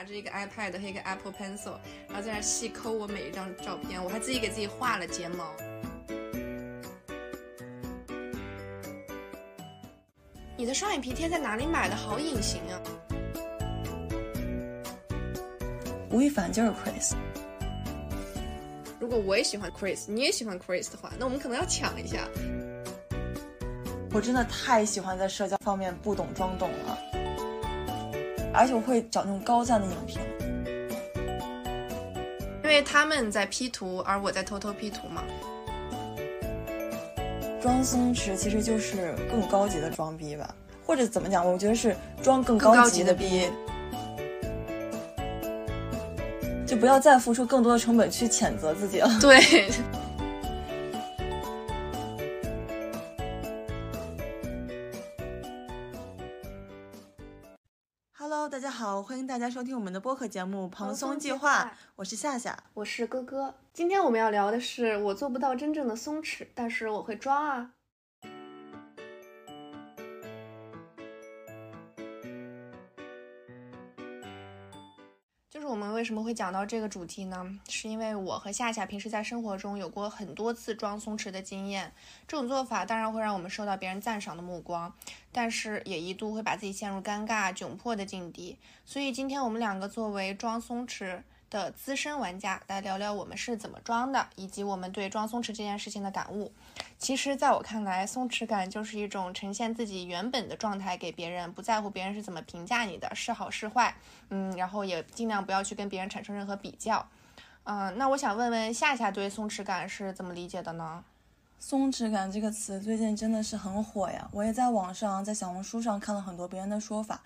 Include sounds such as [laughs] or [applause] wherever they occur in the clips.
拿着一个 iPad 和一个 Apple Pencil，然后在那细抠我每一张照片，我还自己给自己画了睫毛。你的双眼皮贴在哪里买的？好隐形啊！吴亦凡就是 Chris。如果我也喜欢 Chris，你也喜欢 Chris 的话，那我们可能要抢一下。我真的太喜欢在社交方面不懂装懂了，而且我会找那种高赞的影评，因为他们在 P 图，而我在偷偷 P 图嘛。装松弛其实就是更高级的装逼吧，或者怎么讲？我觉得是装更高级的逼，就不要再付出更多的成本去谴责自己了。对。欢迎大家收听我们的播客节目《蓬松计划》，我是夏夏，我是哥哥。今天我们要聊的是，我做不到真正的松弛，但是我会装啊。我们为什么会讲到这个主题呢？是因为我和夏夏平时在生活中有过很多次装松弛的经验。这种做法当然会让我们受到别人赞赏的目光，但是也一度会把自己陷入尴尬窘迫的境地。所以今天我们两个作为装松弛。的资深玩家来聊聊我们是怎么装的，以及我们对装松弛这件事情的感悟。其实，在我看来，松弛感就是一种呈现自己原本的状态给别人，不在乎别人是怎么评价你的，是好是坏。嗯，然后也尽量不要去跟别人产生任何比较。嗯，那我想问问夏夏对松弛感是怎么理解的呢？松弛感这个词最近真的是很火呀，我也在网上在小红书上看了很多别人的说法。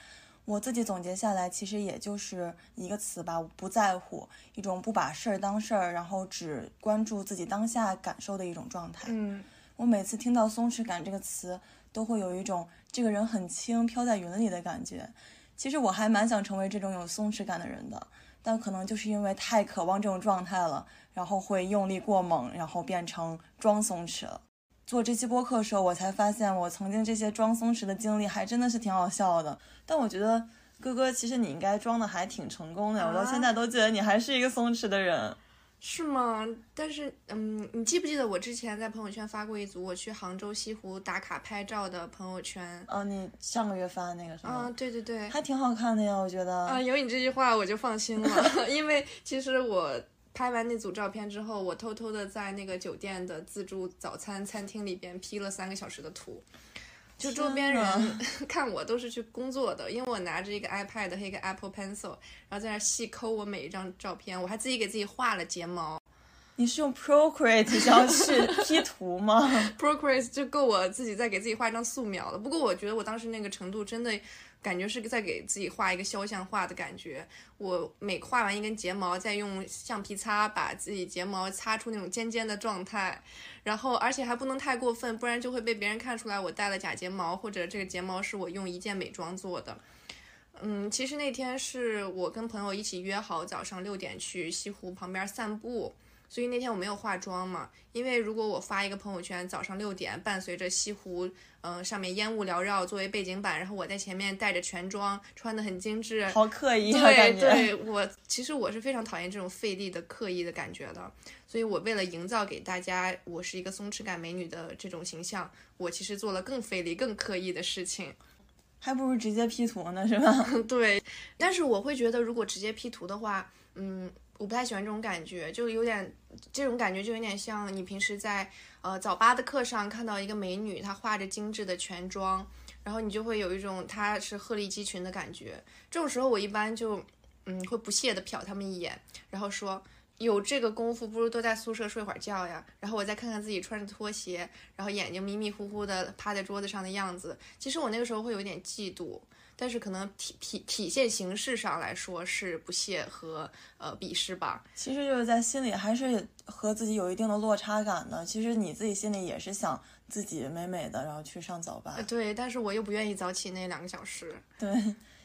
我自己总结下来，其实也就是一个词吧，不在乎，一种不把事儿当事儿，然后只关注自己当下感受的一种状态。嗯，我每次听到松弛感这个词，都会有一种这个人很轻，飘在云里的感觉。其实我还蛮想成为这种有松弛感的人的，但可能就是因为太渴望这种状态了，然后会用力过猛，然后变成装松弛了。做这期播客的时候，我才发现我曾经这些装松弛的经历还真的是挺好笑的。但我觉得哥哥，其实你应该装的还挺成功的。我到现在都觉得你还是一个松弛的人，是吗？但是，嗯，你记不记得我之前在朋友圈发过一组我去杭州西湖打卡拍照的朋友圈？哦，你上个月发的那个是吗？啊，对对对，还挺好看的呀，我觉得。啊，有你这句话我就放心了，[laughs] 因为其实我。拍完那组照片之后，我偷偷的在那个酒店的自助早餐餐厅里边 P 了三个小时的图，就周边人 [laughs] 看我都是去工作的，因为我拿着一个 iPad 和一个 Apple Pencil，然后在那细抠我每一张照片，我还自己给自己画了睫毛。你是用 Procreate 想去 P 图吗？[laughs] Procreate 就够我自己再给自己画一张素描了。不过我觉得我当时那个程度真的。感觉是在给自己画一个肖像画的感觉。我每画完一根睫毛，再用橡皮擦把自己睫毛擦出那种尖尖的状态，然后而且还不能太过分，不然就会被别人看出来我戴了假睫毛，或者这个睫毛是我用一键美妆做的。嗯，其实那天是我跟朋友一起约好早上六点去西湖旁边散步。所以那天我没有化妆嘛，因为如果我发一个朋友圈，早上六点，伴随着西湖，嗯，上面烟雾缭绕作为背景板，然后我在前面带着全妆，穿的很精致，好刻意啊，对对，我其实我是非常讨厌这种费力的刻意的感觉的，所以我为了营造给大家我是一个松弛感美女的这种形象，我其实做了更费力、更刻意的事情，还不如直接 P 图呢，是吧？[laughs] 对，但是我会觉得如果直接 P 图的话，嗯。我不太喜欢这种感觉，就有点这种感觉，就有点像你平时在呃早八的课上看到一个美女，她化着精致的全妆，然后你就会有一种她是鹤立鸡群的感觉。这种时候，我一般就嗯会不屑的瞟他们一眼，然后说有这个功夫，不如多在宿舍睡会儿觉呀。然后我再看看自己穿着拖鞋，然后眼睛迷迷糊糊的趴在桌子上的样子，其实我那个时候会有点嫉妒。但是可能体体体现形式上来说是不屑和呃鄙视吧。其实就是在心里还是和自己有一定的落差感的。其实你自己心里也是想自己美美的，然后去上早班。对，但是我又不愿意早起那两个小时。对，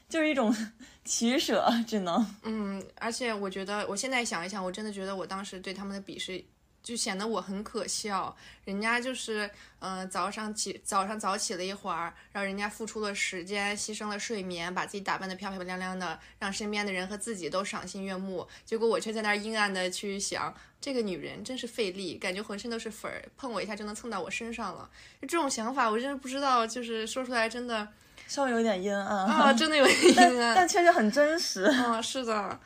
就是一种 [laughs] 取舍，只能。嗯，而且我觉得我现在想一想，我真的觉得我当时对他们的鄙视就显得我很可笑。人家就是，呃，早上起早上早起了一会儿，然后人家付出了时间，牺牲了睡眠，把自己打扮得漂漂亮亮的，让身边的人和自己都赏心悦目。结果我却在那儿阴暗的去想，这个女人真是费力，感觉浑身都是粉儿，碰我一下就能蹭到我身上了。就这种想法，我真的不知道，就是说出来真的稍微有点阴暗啊，[laughs] 真的有点但阴暗。但确实很真实。啊，[laughs] 是的，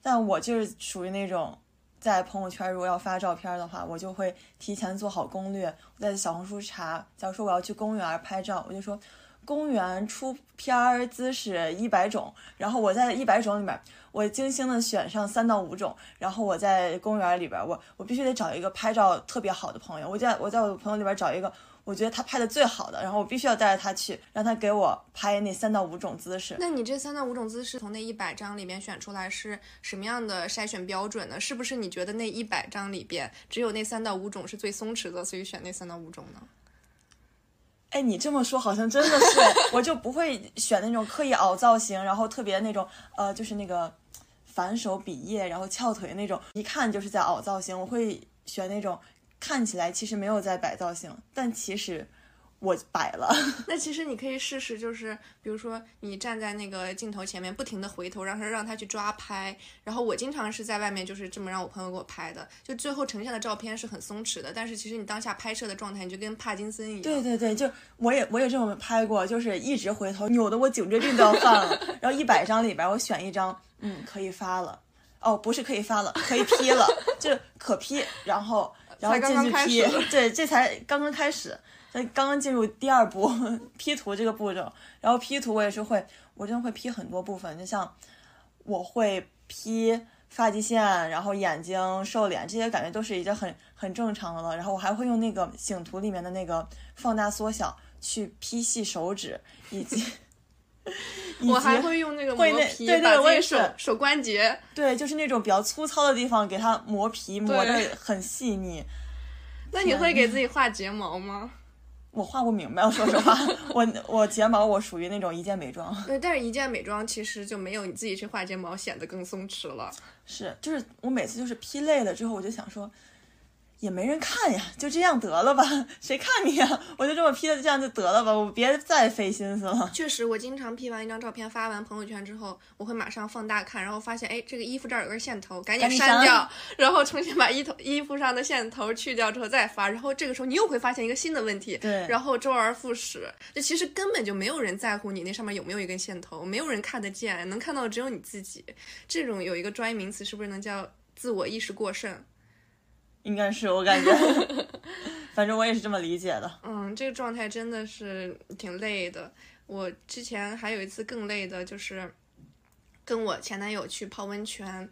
但我就是属于那种，在朋友圈如果要发照片的话，我就会提前做好攻略。我在小红书查，假如说我要去公园拍照，我就说公园出片儿姿势一百种，然后我在一百种里面，我精心的选上三到五种，然后我在公园里边，我我必须得找一个拍照特别好的朋友，我在我在我的朋友里边找一个。我觉得他拍的最好的，然后我必须要带着他去，让他给我拍那三到五种姿势。那你这三到五种姿势从那一百张里面选出来是什么样的筛选标准呢？是不是你觉得那一百张里边只有那三到五种是最松弛的，所以选那三到五种呢？哎，你这么说好像真的是，[laughs] 我就不会选那种刻意凹造型，然后特别那种呃，就是那个反手比耶，然后翘腿那种，一看就是在凹造型。我会选那种看起来其实没有在摆造型，但其实我摆了。那其实你可以试试，就是比如说你站在那个镜头前面，不停的回头，让他让他去抓拍。然后我经常是在外面就是这么让我朋友给我拍的，就最后呈现的照片是很松弛的，但是其实你当下拍摄的状态，你就跟帕金森一样。对对对，就我也我也这么拍过，就是一直回头，扭的我颈椎病都要犯了。[laughs] 然后一百张里边，我选一张，嗯，可以发了。哦，不是可以发了，可以 P 了，[laughs] 就是可 P，然后然后进刚去开 P，始 [laughs] 对，这才刚刚开始，才刚刚进入第二步 P 图这个步骤。然后 P 图我也是会，我真的会 P 很多部分，就像我会 P 发际线，然后眼睛、瘦脸这些，感觉都是已经很很正常的了。然后我还会用那个醒图里面的那个放大缩小去 P 细手指，以及我还会用那个磨皮，对对把自己我也是手手关节。对，就是那种比较粗糙的地方，给它磨皮磨对得很细腻。那你会给自己画睫毛吗？[laughs] 我画不明白，我说实话，我我睫毛我属于那种一键美妆，对，但是一键美妆其实就没有你自己去画睫毛显得更松弛了。是就是我每次就是 P 累了之后，我就想说。也没人看呀，就这样得了吧，谁看你呀？我就这么 P 的，这样就得了吧，我别再费心思了。确实，我经常 P 完一张照片发完朋友圈之后，我会马上放大看，然后发现，哎，这个衣服这儿有根线头，赶紧删掉，然后重新把衣头衣服上的线头去掉之后再发，然后这个时候你又会发现一个新的问题，对然后周而复始。就其实根本就没有人在乎你那上面有没有一根线头，没有人看得见，能看到的只有你自己。这种有一个专业名词，是不是能叫自我意识过剩？应该是我感觉，[laughs] 反正我也是这么理解的。嗯，这个状态真的是挺累的。我之前还有一次更累的，就是跟我前男友去泡温泉。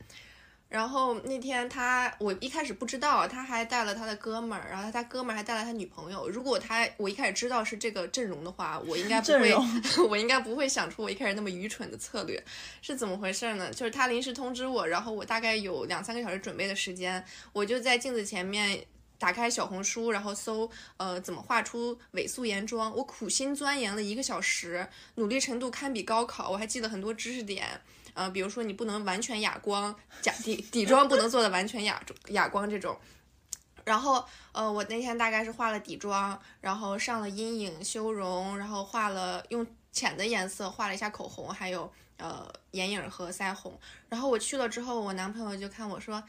然后那天他，我一开始不知道，他还带了他的哥们儿，然后他哥们儿还带了他女朋友。如果他我一开始知道是这个阵容的话，我应该不会，[laughs] 我应该不会想出我一开始那么愚蠢的策略。是怎么回事呢？就是他临时通知我，然后我大概有两三个小时准备的时间，我就在镜子前面打开小红书，然后搜呃怎么画出伪素颜妆。我苦心钻研了一个小时，努力程度堪比高考。我还记得很多知识点，呃，比如说你不能完全哑光，假底底妆不能做的完全哑哑光这种。然后，呃，我那天大概是化了底妆，然后上了阴影、修容，然后画了用浅的颜色画了一下口红，还有呃眼影和腮红。然后我去了之后，我男朋友就看我说：“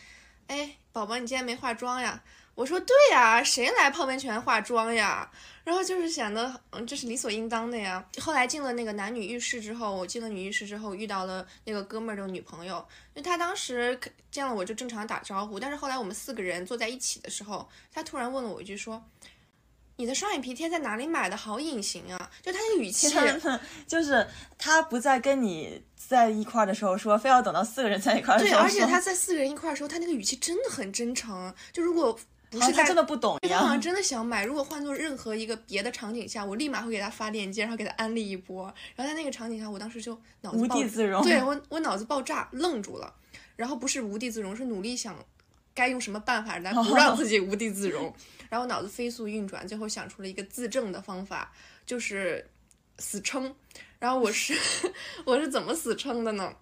哎，宝宝，你今天没化妆呀？”我说：“对呀，谁来泡温泉化妆呀？”然后就是显得，嗯，这是理所应当的呀。后来进了那个男女浴室之后，我进了女浴室之后，遇到了那个哥们儿的女朋友，因为他当时见了我就正常打招呼，但是后来我们四个人坐在一起的时候，他突然问了我一句说：“你的双眼皮贴在哪里买的？好隐形啊！”就他那个语气，就是他不在跟你在一块儿的时候说，非要等到四个人在一块儿的对，时候说。而且他在四个人一块儿的时候，他那个语气真的很真诚。就如果不是他真的不懂一样他好像。真的想买。如果换做任何一个别的场景下，我立马会给他发链接，然后给他安利一波。然后在那个场景下，我当时就脑子无爆地自容对我我脑子爆炸，愣住了。然后不是无地自容，是努力想该用什么办法来不让自己无地自容。[laughs] 然后脑子飞速运转，最后想出了一个自证的方法，就是死撑。然后我是 [laughs] 我是怎么死撑的呢？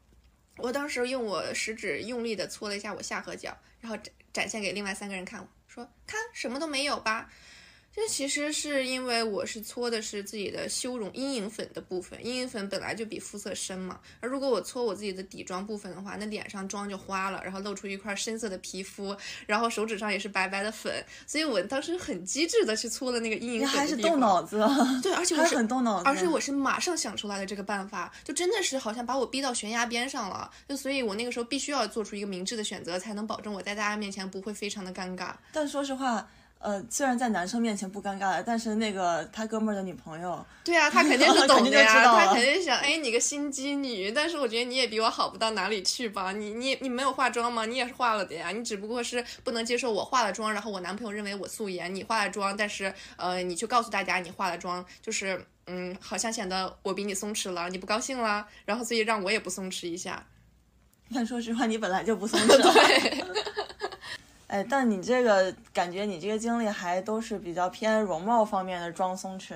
我当时用我食指用力的搓了一下我下颌角，然后展展现给另外三个人看，说看什么都没有吧。这其实是因为我是搓的是自己的修容阴影粉的部分，阴影粉本来就比肤色深嘛。而如果我搓我自己的底妆部分的话，那脸上妆就花了，然后露出一块深色的皮肤，然后手指上也是白白的粉。所以我当时很机智的去搓了那个阴影粉。还是动脑子。[laughs] 对，而且我是很动脑子。而且我是马上想出来的这个办法，就真的是好像把我逼到悬崖边上了。就所以，我那个时候必须要做出一个明智的选择，才能保证我在大家面前不会非常的尴尬。但说实话。呃，虽然在男生面前不尴尬了，但是那个他哥们儿的女朋友，对啊，他肯定 [laughs] 是懂的呀，他肯定想，哎，你个心机女，但是我觉得你也比我好不到哪里去吧？你你你没有化妆吗？你也是化了的呀，你只不过是不能接受我化了妆，然后我男朋友认为我素颜，你化了妆，但是呃，你去告诉大家你化了妆，就是嗯，好像显得我比你松弛了，你不高兴了，然后所以让我也不松弛一下。[laughs] 但说实话，你本来就不松 [laughs] 弛。对。哎，但你这个感觉，你这个经历还都是比较偏容貌方面的装松弛，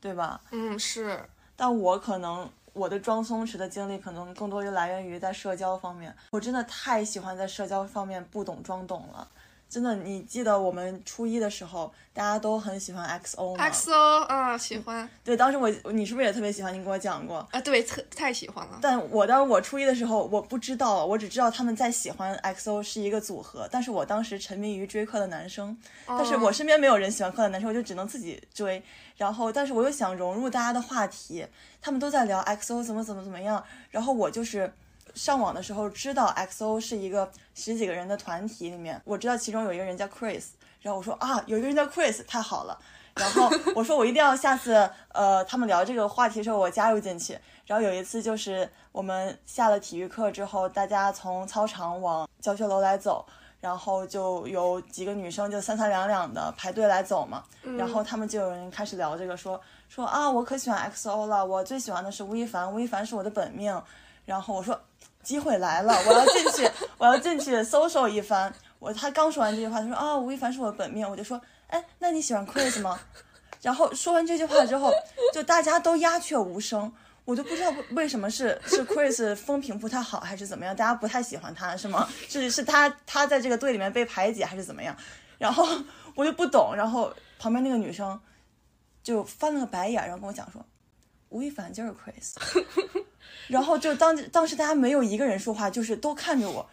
对吧？嗯，是。但我可能我的装松弛的经历，可能更多于来源于在社交方面。我真的太喜欢在社交方面不懂装懂了。真的，你记得我们初一的时候，大家都很喜欢 XO 吗？XO 啊，喜欢。对，当时我，你是不是也特别喜欢？你跟我讲过啊，对，特太喜欢了。但我当时我初一的时候，我不知道，我只知道他们在喜欢 XO 是一个组合。但是我当时沉迷于追课的男生，但是我身边没有人喜欢课的男生，我就只能自己追。然后，但是我又想融入大家的话题，他们都在聊 XO 怎么怎么怎么样，然后我就是。上网的时候知道 XO 是一个十几个人的团体里面，我知道其中有一个人叫 Chris，然后我说啊，有一个人叫 Chris，太好了。[laughs] 然后我说我一定要下次呃他们聊这个话题的时候我加入进去。然后有一次就是我们下了体育课之后，大家从操场往教学楼来走，然后就有几个女生就三三两两的排队来走嘛，然后他们就有人开始聊这个，说说啊我可喜欢 XO 了，我最喜欢的是吴亦凡，吴亦凡是我的本命。然后我说。机会来了，我要进去，[laughs] 我要进去搜搜一番。我他刚说完这句话，他说啊，吴亦凡是我的本命。我就说，哎，那你喜欢 Chris 吗？然后说完这句话之后，就大家都鸦雀无声。我就不知道为什么是是 Chris 风评不太好，还是怎么样？大家不太喜欢他是吗？[laughs] 是是他他在这个队里面被排挤，还是怎么样？然后我就不懂。然后旁边那个女生就翻了个白眼，然后跟我讲说，吴亦凡就是 Chris。[laughs] 然后就当当时大家没有一个人说话，就是都看着我。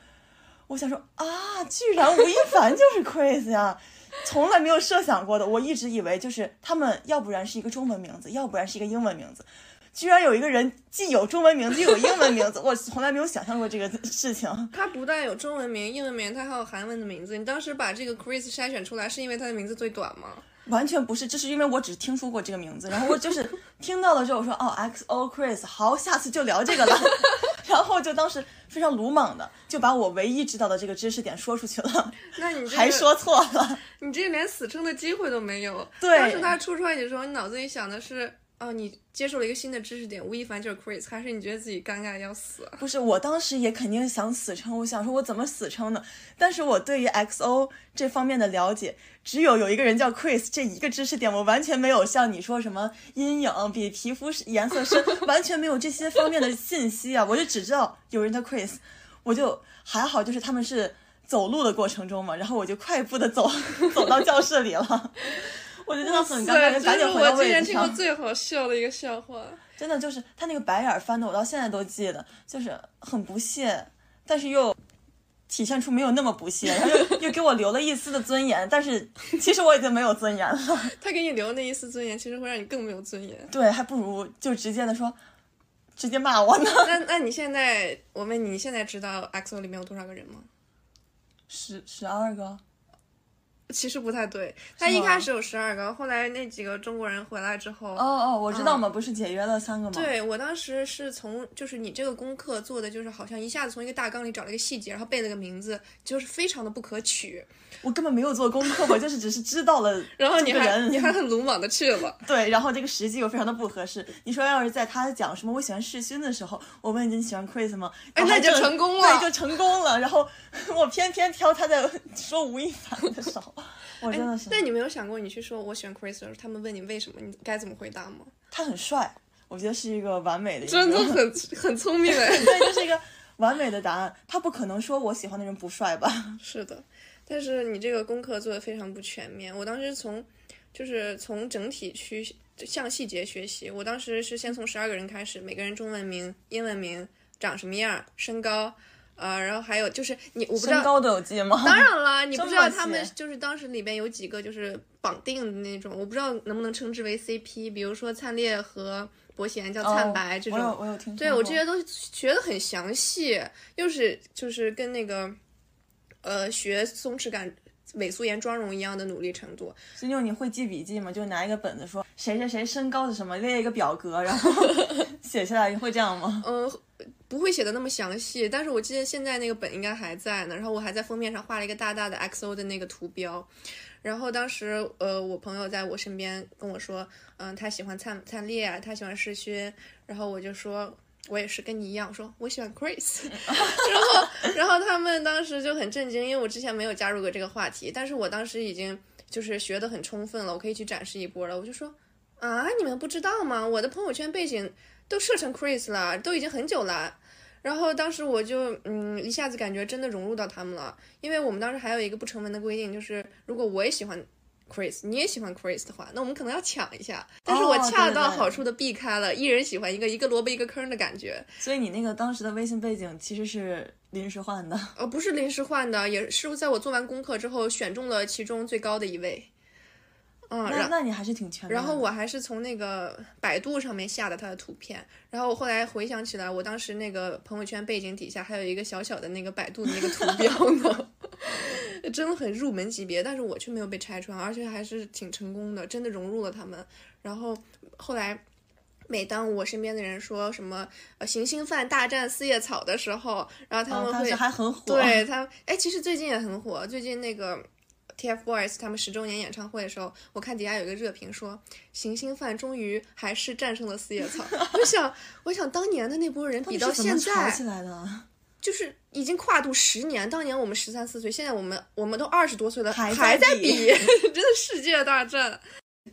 我想说啊，居然吴亦凡就是 Chris 呀，从来没有设想过的。我一直以为就是他们要不然是一个中文名字，要不然是一个英文名字。居然有一个人既有中文名字又有英文名字，我从来没有想象过这个事情。他不但有中文名、英文名，他还有韩文的名字。你当时把这个 Chris 筛选出来，是因为他的名字最短吗？完全不是，这是因为我只听说过这个名字，然后我就是听到了之后，我说哦，XO Chris，好，下次就聊这个了，[laughs] 然后就当时非常鲁莽的就把我唯一知道的这个知识点说出去了，那你还说错了，你这连死撑的机会都没有。对，当时他出出来的时候，你脑子里想的是。哦，你接受了一个新的知识点，吴亦凡就是 Chris，还是你觉得自己尴尬要死？不是，我当时也肯定想死撑，我想说我怎么死撑呢？但是我对于 XO 这方面的了解，只有有一个人叫 Chris 这一个知识点，我完全没有像你说什么阴影比皮肤颜色深，[laughs] 完全没有这些方面的信息啊！我就只知道有人叫 Chris，我就还好，就是他们是走路的过程中嘛，然后我就快步的走走到教室里了。我就真的很尴尬，就赶紧回到位置上。我今天听过最好笑的一个笑话，真的就是他那个白眼翻的，我到现在都记得，就是很不屑，但是又体现出没有那么不屑，然后又又给我留了一丝的尊严，但是其实我已经没有尊严了。[laughs] 他给你留那一丝尊严，其实会让你更没有尊严。对，还不如就直接的说，直接骂我呢。那那你现在，我问你，你现在知道 XO 里面有多少个人吗？十十二个。其实不太对，他一开始有十二个，后来那几个中国人回来之后，哦哦，我知道嘛，不是解约了三个吗？对我当时是从，就是你这个功课做的，就是好像一下子从一个大纲里找了一个细节，然后背了个名字，就是非常的不可取。我根本没有做功课，我 [laughs] 就是只是知道了。然后你还你还很鲁莽的去了。对，然后这个时机又非常的不合适。你说要是在他讲什么我喜欢世勋的时候，我问你喜欢 Chris 吗？哎，那就成功了，对，就成功了。然后 [laughs] 我偏偏挑他在说吴亦凡的时候。[laughs] 我真的是，但你没有想过，你去说我喜欢 Chris 的时候，他们问你为什么，你该怎么回答吗？他很帅，我觉得是一个完美的，真的很 [laughs] 很聪明哎，[laughs] 对，这是一个完美的答案。他不可能说我喜欢的人不帅吧？是的，但是你这个功课做的非常不全面。我当时从就是从整体去向细节学习。我当时是先从十二个人开始，每个人中文名、英文名、长什么样、身高，呃，然后还有就是你我不知道身高都有记吗？当然了，你不知道他们就是当时里边有几个就是绑定的那种，我不知道能不能称之为 CP，比如说灿烈和伯贤叫灿白、这种。哦我有我有听说对我这些都学的很详细，又是就是跟那个呃学松弛感、伪素颜妆容一样的努力程度。孙妞你会记笔记吗？就拿一个本子说谁谁谁身高是什么，列一个表格，然后 [laughs] 写下来，你会这样吗？嗯，不会写的那么详细，但是我记得现在那个本应该还在呢。然后我还在封面上画了一个大大的 XO 的那个图标。然后当时，呃，我朋友在我身边跟我说，嗯，他喜欢灿灿烈啊，他喜欢世勋。然后我就说，我也是跟你一样，我说我喜欢 Chris。[laughs] 然后，然后他们当时就很震惊，因为我之前没有加入过这个话题，但是我当时已经就是学得很充分了，我可以去展示一波了。我就说，啊，你们不知道吗？我的朋友圈背景都设成 Chris 了，都已经很久了。然后当时我就嗯一下子感觉真的融入到他们了，因为我们当时还有一个不成文的规定，就是如果我也喜欢 Chris，你也喜欢 Chris 的话，那我们可能要抢一下。但是我哦恰到好处的避开了，一人喜欢一个，一个萝卜一个坑的感觉。所以你那个当时的微信背景其实是临时换的。呃，不是临时换的，也是在我做完功课之后选中了其中最高的一位。嗯，然那那你还是挺全。然后我还是从那个百度上面下的他的图片，然后我后来回想起来，我当时那个朋友圈背景底下还有一个小小的那个百度的那个图标呢，[laughs] 真的很入门级别，但是我却没有被拆穿，而且还是挺成功的，真的融入了他们。然后后来。每当我身边的人说什么呃行星饭大战四叶草的时候，然后他们会、时还很火。对他们，哎，其实最近也很火。最近那个 TFBOYS 他们十周年演唱会的时候，我看底下有一个热评说，行星饭终于还是战胜了四叶草。[laughs] 我想，我想当年的那波人比到现在，来的？就是已经跨度十年。当年我们十三四岁，现在我们我们都二十多岁了，还还在比比，[laughs] 真的世界大战。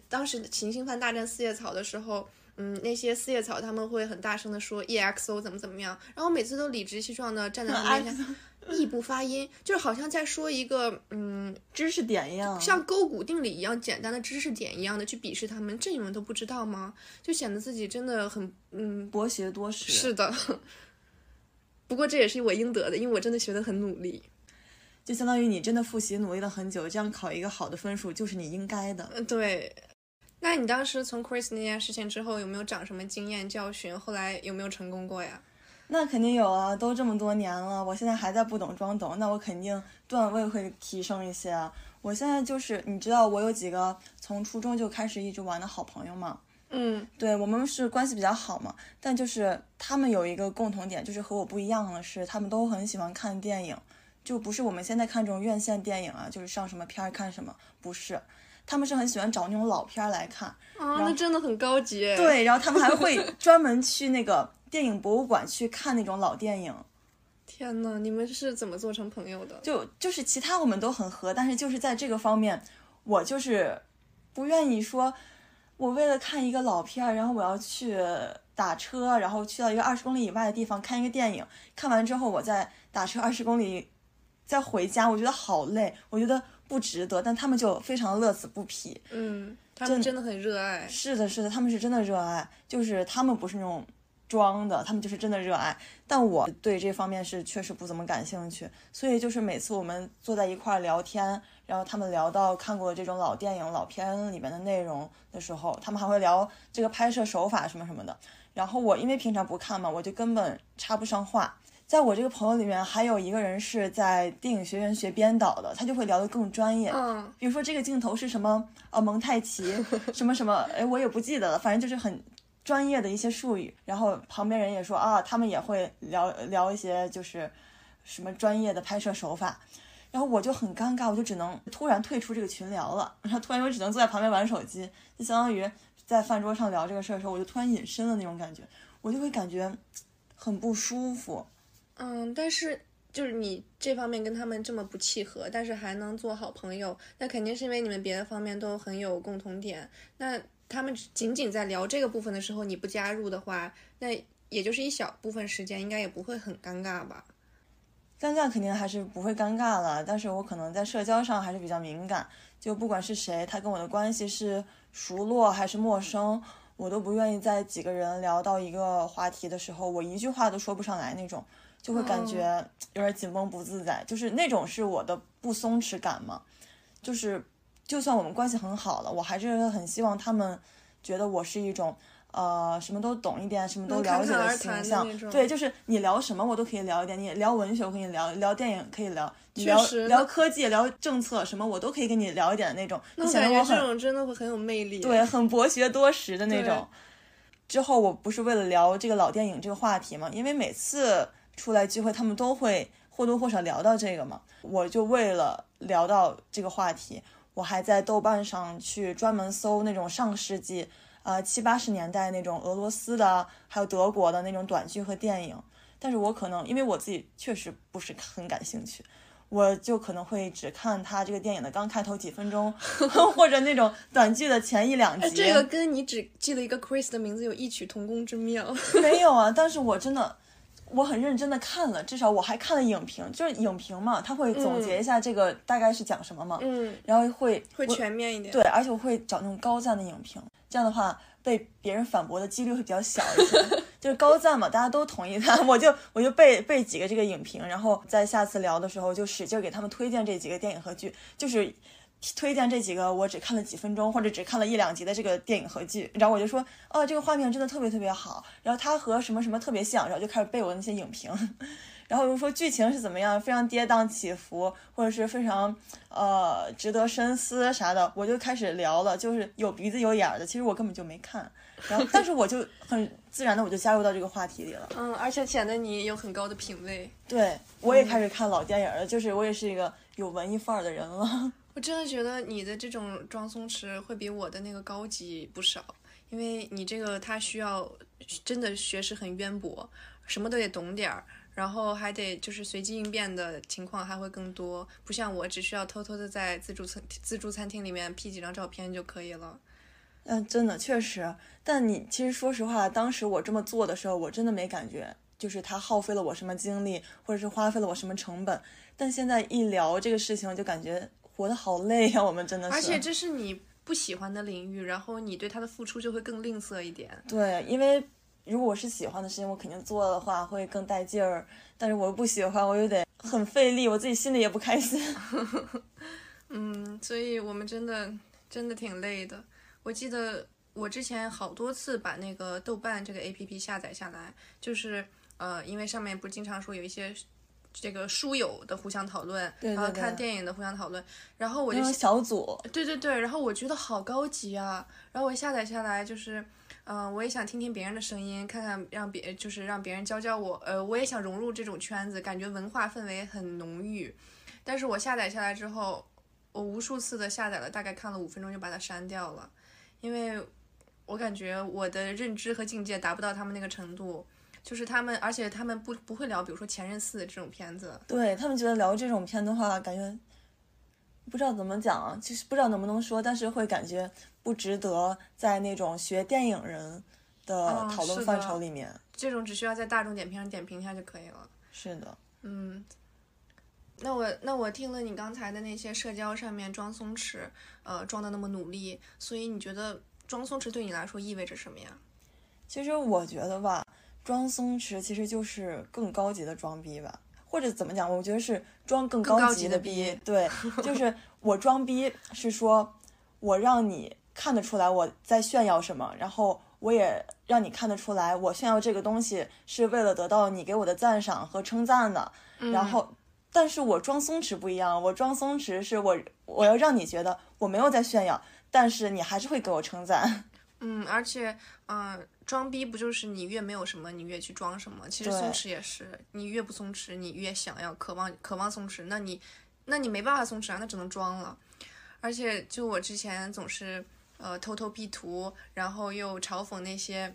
当时行星饭大战四叶草的时候。嗯，那些四叶草他们会很大声的说 EXO 怎么怎么样，然后每次都理直气壮的站在 [laughs] 他们面前，异步发音，就是好像在说一个嗯知识点一样，像勾股定理一样简单的知识点一样的去鄙视他们，这你们都不知道吗？就显得自己真的很嗯，博学多识。是的。[laughs] 不过这也是我应得的，因为我真的学的很努力。就相当于你真的复习努力了很久，这样考一个好的分数就是你应该的。嗯，对。那你当时从 Chris 那件事情之后，有没有长什么经验教训？后来有没有成功过呀？那肯定有啊，都这么多年了，我现在还在不懂装懂，那我肯定段位会提升一些啊。我现在就是，你知道我有几个从初中就开始一直玩的好朋友吗？嗯对我们是关系比较好嘛，但就是他们有一个共同点，就是和我不一样的是，他们都很喜欢看电影，就不是我们现在看这种院线电影啊，就是上什么片儿看什么，不是，他们是很喜欢找那种老片儿来看。啊，那真的很高级。，对，然后他们还会专门去那个电影博物馆去看那种老电影。天呐，你们是怎么做成朋友的？就就是其他我们都很合，但是就是在这个方面，我就是不愿意说，我为了看一个老片儿，然后我要去打车，然后去到一个二十公里以外的地方看一个电影，看完之后我再打车二十公里再回家，我觉得好累，我觉得不值得。但他们就非常乐此不疲。嗯，他们真的很热爱。是的，是的，他们是真的热爱，就是他们不是那种装的，他们就是真的热爱。但我对这方面是确实不怎么感兴趣，所以就是每次我们坐在一块儿聊天，然后他们聊到看过这种老电影、老片里面的内容的时候，他们还会聊这个拍摄手法什么什么的。然后我因为平常不看嘛，我就根本插不上话。在我这个朋友里面，还有一个人是在电影学院学编导的，他就会聊得更专业。嗯，比如说这个镜头是什么呃蒙太奇什么什么，哎，我也不记得了，反正就是很专业的一些术语。然后旁边人也说啊，他们也会聊聊一些就是什么专业的拍摄手法。然后我就很尴尬，我就只能突然退出这个群聊了，然后突然我只能坐在旁边玩手机，就相当于在饭桌上聊这个事儿的时候，我就突然隐身了那种感觉，我就会感觉很不舒服。嗯，但是就是你这方面跟他们这么不契合，但是还能做好朋友，那肯定是因为你们别的方面都很有共同点。那他们仅仅在聊这个部分的时候，你不加入的话，那也就是一小部分时间，应该也不会很尴尬吧？尴尬肯定还是不会尴尬了，但是我可能在社交上还是比较敏感，就不管是谁，他跟我的关系是熟络还是陌生，我都不愿意在几个人聊到一个话题的时候，我一句话都说不上来那种，就会感觉有点紧绷不自在，就是那种是我的不松弛感嘛，就是就算我们关系很好了，我还是很希望他们觉得我是一种。呃，什么都懂一点，什么都了解的形象，对，就是你聊什么我都可以聊一点。你聊文学我跟你聊，聊电影可以聊，聊聊科技，聊政策什么我都可以跟你聊一点的那种。那感觉这种真的会很有魅力，对，很博学多识的那种。之后我不是为了聊这个老电影这个话题嘛，因为每次出来聚会，他们都会或多或少聊到这个嘛。我就为了聊到这个话题，我还在豆瓣上去专门搜那种上世纪。呃，七八十年代那种俄罗斯的，还有德国的那种短剧和电影，但是我可能因为我自己确实不是很感兴趣，我就可能会只看他这个电影的刚开头几分钟，[laughs] 或者那种短剧的前一两集。这个跟你只记得一个 Chris 的名字有异曲同工之妙。没有啊，[laughs] 但是我真的。我很认真的看了，至少我还看了影评，就是影评嘛，他会总结一下这个大概是讲什么嘛，嗯，然后会会全面一点，对，而且我会找那种高赞的影评，这样的话被别人反驳的几率会比较小一些，[laughs] 就是高赞嘛，大家都同意他，[laughs] 我就我就背背几个这个影评，然后在下次聊的时候就使劲给他们推荐这几个电影和剧，就是。推荐这几个我只看了几分钟或者只看了一两集的这个电影和剧，然后我就说，哦，这个画面真的特别特别好，然后它和什么什么特别像，然后就开始背我那些影评，[laughs] 然后又说剧情是怎么样，非常跌宕起伏，或者是非常呃值得深思啥的，我就开始聊了，就是有鼻子有眼的，其实我根本就没看，然后但是我就很自然的我就加入到这个话题里了，嗯，而且显得你有很高的品味，对我也开始看老电影了，就是我也是一个有文艺范儿的人了。我真的觉得你的这种装松弛会比我的那个高级不少，因为你这个他需要真的学识很渊博，什么都得懂点儿，然后还得就是随机应变的情况还会更多，不像我只需要偷偷的在自助餐自助餐厅里面 P 几张照片就可以了。嗯，真的确实，但你其实说实话，当时我这么做的时候，我真的没感觉，就是他耗费了我什么精力，或者是花费了我什么成本，但现在一聊这个事情，就感觉。活得好累呀，我们真的是。而且这是你不喜欢的领域，然后你对他的付出就会更吝啬一点。对，因为如果我是喜欢的事情，我肯定做的话会更带劲儿。但是我又不喜欢，我又得很费力，我自己心里也不开心。[laughs] 嗯，所以我们真的真的挺累的。我记得我之前好多次把那个豆瓣这个 A P P 下载下来，就是呃，因为上面不是经常说有一些。这个书友的互相讨论，然后看电影的互相讨论，然后我就小组，对对对，然后我觉得好高级啊，然后我下载下来就是，嗯，我也想听听别人的声音，看看让别就是让别人教教我，呃，我也想融入这种圈子，感觉文化氛围很浓郁，但是我下载下来之后，我无数次的下载了，大概看了五分钟就把它删掉了，因为我感觉我的认知和境界达不到他们那个程度。就是他们，而且他们不不会聊，比如说《前任四》这种片子。对他们觉得聊这种片的话，感觉不知道怎么讲啊，就是不知道能不能说，但是会感觉不值得在那种学电影人的讨论范畴里面。这种只需要在大众点评上点评一下就可以了。是的，嗯。那我那我听了你刚才的那些社交上面装松弛，呃，装的那么努力，所以你觉得装松弛对你来说意味着什么呀？其实我觉得吧。装松弛其实就是更高级的装逼吧，或者怎么讲？我觉得是装更高级的逼。对，就是我装逼是说，我让你看得出来我在炫耀什么，然后我也让你看得出来我炫耀这个东西是为了得到你给我的赞赏和称赞的。然后，但是我装松弛不一样，我装松弛是我我要让你觉得我没有在炫耀，但是你还是会给我称赞。嗯，而且，嗯。装逼不就是你越没有什么，你越去装什么？其实松弛也是，你越不松弛，你越想要、渴望、渴望松弛，那你，那你没办法松弛啊，那只能装了。而且，就我之前总是呃偷偷 P 图，然后又嘲讽那些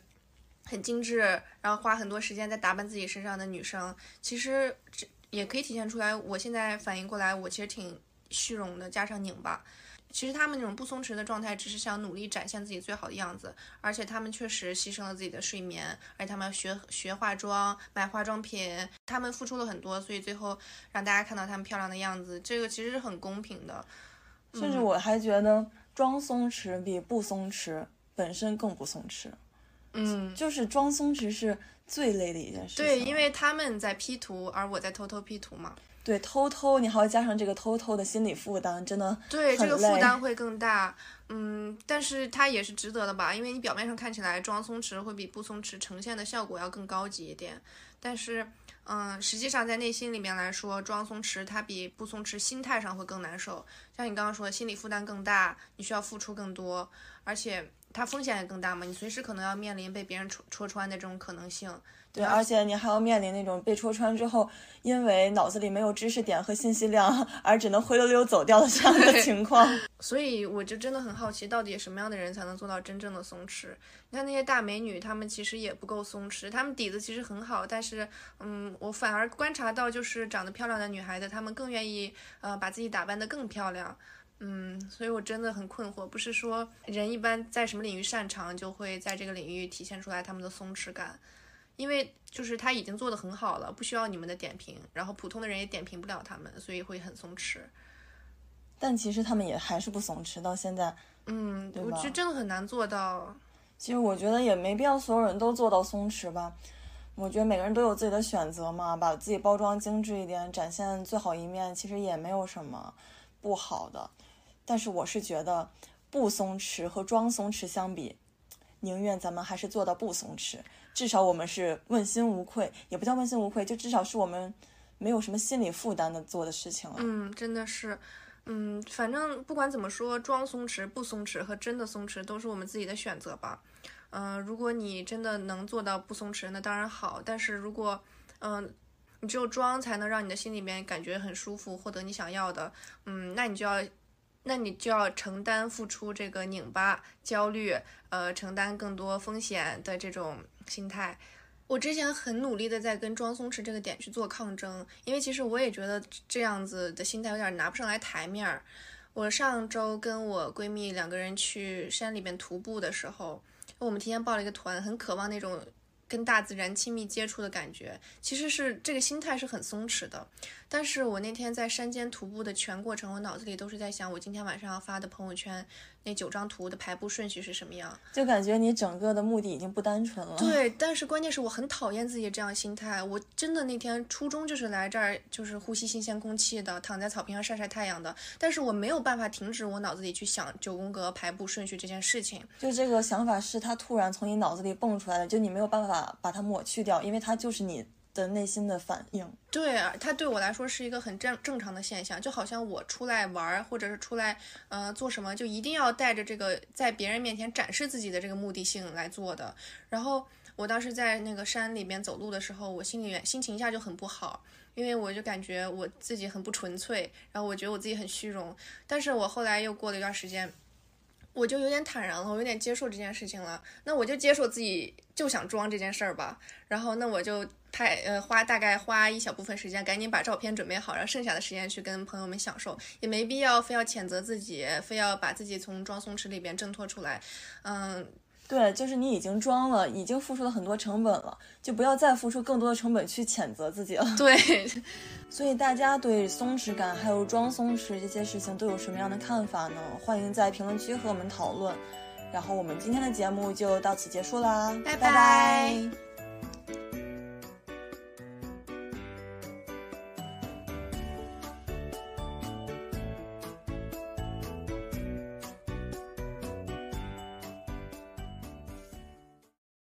很精致，然后花很多时间在打扮自己身上的女生，其实这也可以体现出来。我现在反应过来，我其实挺虚荣的，加上拧巴。其实他们那种不松弛的状态，只是想努力展现自己最好的样子，而且他们确实牺牲了自己的睡眠，而且他们要学学化妆、买化妆品，他们付出了很多，所以最后让大家看到他们漂亮的样子，这个其实是很公平的。甚至我还觉得装松弛比不松弛本身更不松弛。嗯，就是装松弛是最累的一件事情。对，因为他们在 P 图，而我在偷偷 P 图嘛。对，偷偷你还要加上这个偷偷的心理负担，真的对这个负担会更大。嗯，但是它也是值得的吧？因为你表面上看起来装松弛会比不松弛呈现的效果要更高级一点，但是。嗯，实际上在内心里面来说，装松弛它比不松弛心态上会更难受。像你刚刚说的，心理负担更大，你需要付出更多，而且它风险也更大嘛，你随时可能要面临被别人戳戳穿的这种可能性。对，而且你还要面临那种被戳穿之后，因为脑子里没有知识点和信息量，而只能灰溜溜走掉的这样的情况。[laughs] 所以我就真的很好奇，到底什么样的人才能做到真正的松弛？你看那些大美女，她们其实也不够松弛，她们底子其实很好，但是，嗯，我反而观察到，就是长得漂亮的女孩子，她们更愿意呃把自己打扮得更漂亮。嗯，所以我真的很困惑，不是说人一般在什么领域擅长，就会在这个领域体现出来他们的松弛感。因为就是他已经做得很好了，不需要你们的点评，然后普通的人也点评不了他们，所以会很松弛。但其实他们也还是不松弛，到现在，嗯，我觉得真的很难做到。其实我觉得也没必要所有人都做到松弛吧。我觉得每个人都有自己的选择嘛，把自己包装精致一点，展现最好一面，其实也没有什么不好的。但是我是觉得，不松弛和装松弛相比，宁愿咱们还是做到不松弛，至少我们是问心无愧，也不叫问心无愧，就至少是我们没有什么心理负担的做的事情了。嗯，真的是，嗯，反正不管怎么说，装松弛、不松弛和真的松弛都是我们自己的选择吧。嗯、如果你真的能做到不松弛，那当然好。但是如果，嗯、你只有装才能让你的心里面感觉很舒服，获得你想要的，嗯，那你就要，那你就要承担付出这个拧巴、焦虑，呃，承担更多风险的这种心态。我之前很努力的在跟装松弛这个点去做抗争，因为其实我也觉得这样子的心态有点拿不上来台面儿。我上周跟我闺蜜两个人去山里边徒步的时候，我们提前报了一个团，很渴望那种跟大自然亲密接触的感觉。其实是这个心态是很松弛的，但是我那天在山间徒步的全过程，我脑子里都是在想，我今天晚上要发的朋友圈那九张图的排布顺序是什么样。就感觉你整个的目的已经不单纯了。对，但是关键是我很讨厌自己这样心态。我真的那天初衷就是来这儿，就是呼吸新鲜空气的，躺在草坪上晒晒太阳的。但是我没有办法停止我脑子里去想九宫格排布顺序这件事情。就这个想法是它突然从你脑子里蹦出来的，就你没有办法把它抹去掉，因为它就是你的内心的反应。对啊，它对我来说是一个很正正常的现象，就好像我出来玩儿，或者是出来呃做什么，就一定要带着这个在别人面前展示自己的这个目的性来做的。然后我当时在那个山里边走路的时候，我心里心情一下就很不好，因为我就感觉我自己很不纯粹，然后我觉得我自己很虚荣。但是我后来又过了一段时间，我就有点坦然了，我有点接受这件事情了。那我就接受自己就想装这件事儿吧。然后那我就拍呃花大概花一小部分时间，赶紧把照片准备好，然后剩下的时间去跟朋友们享受，也没必要非要谴责自己，非要把自己从装松弛里边挣脱出来。嗯，对，就是你已经装了，已经付出了很多成本了，就不要再付出更多的成本去谴责自己了。对，[laughs] 所以大家对松弛感还有装松弛这些事情都有什么样的看法呢？欢迎在评论区和我们讨论。然后我们今天的节目就到此结束啦，拜拜拜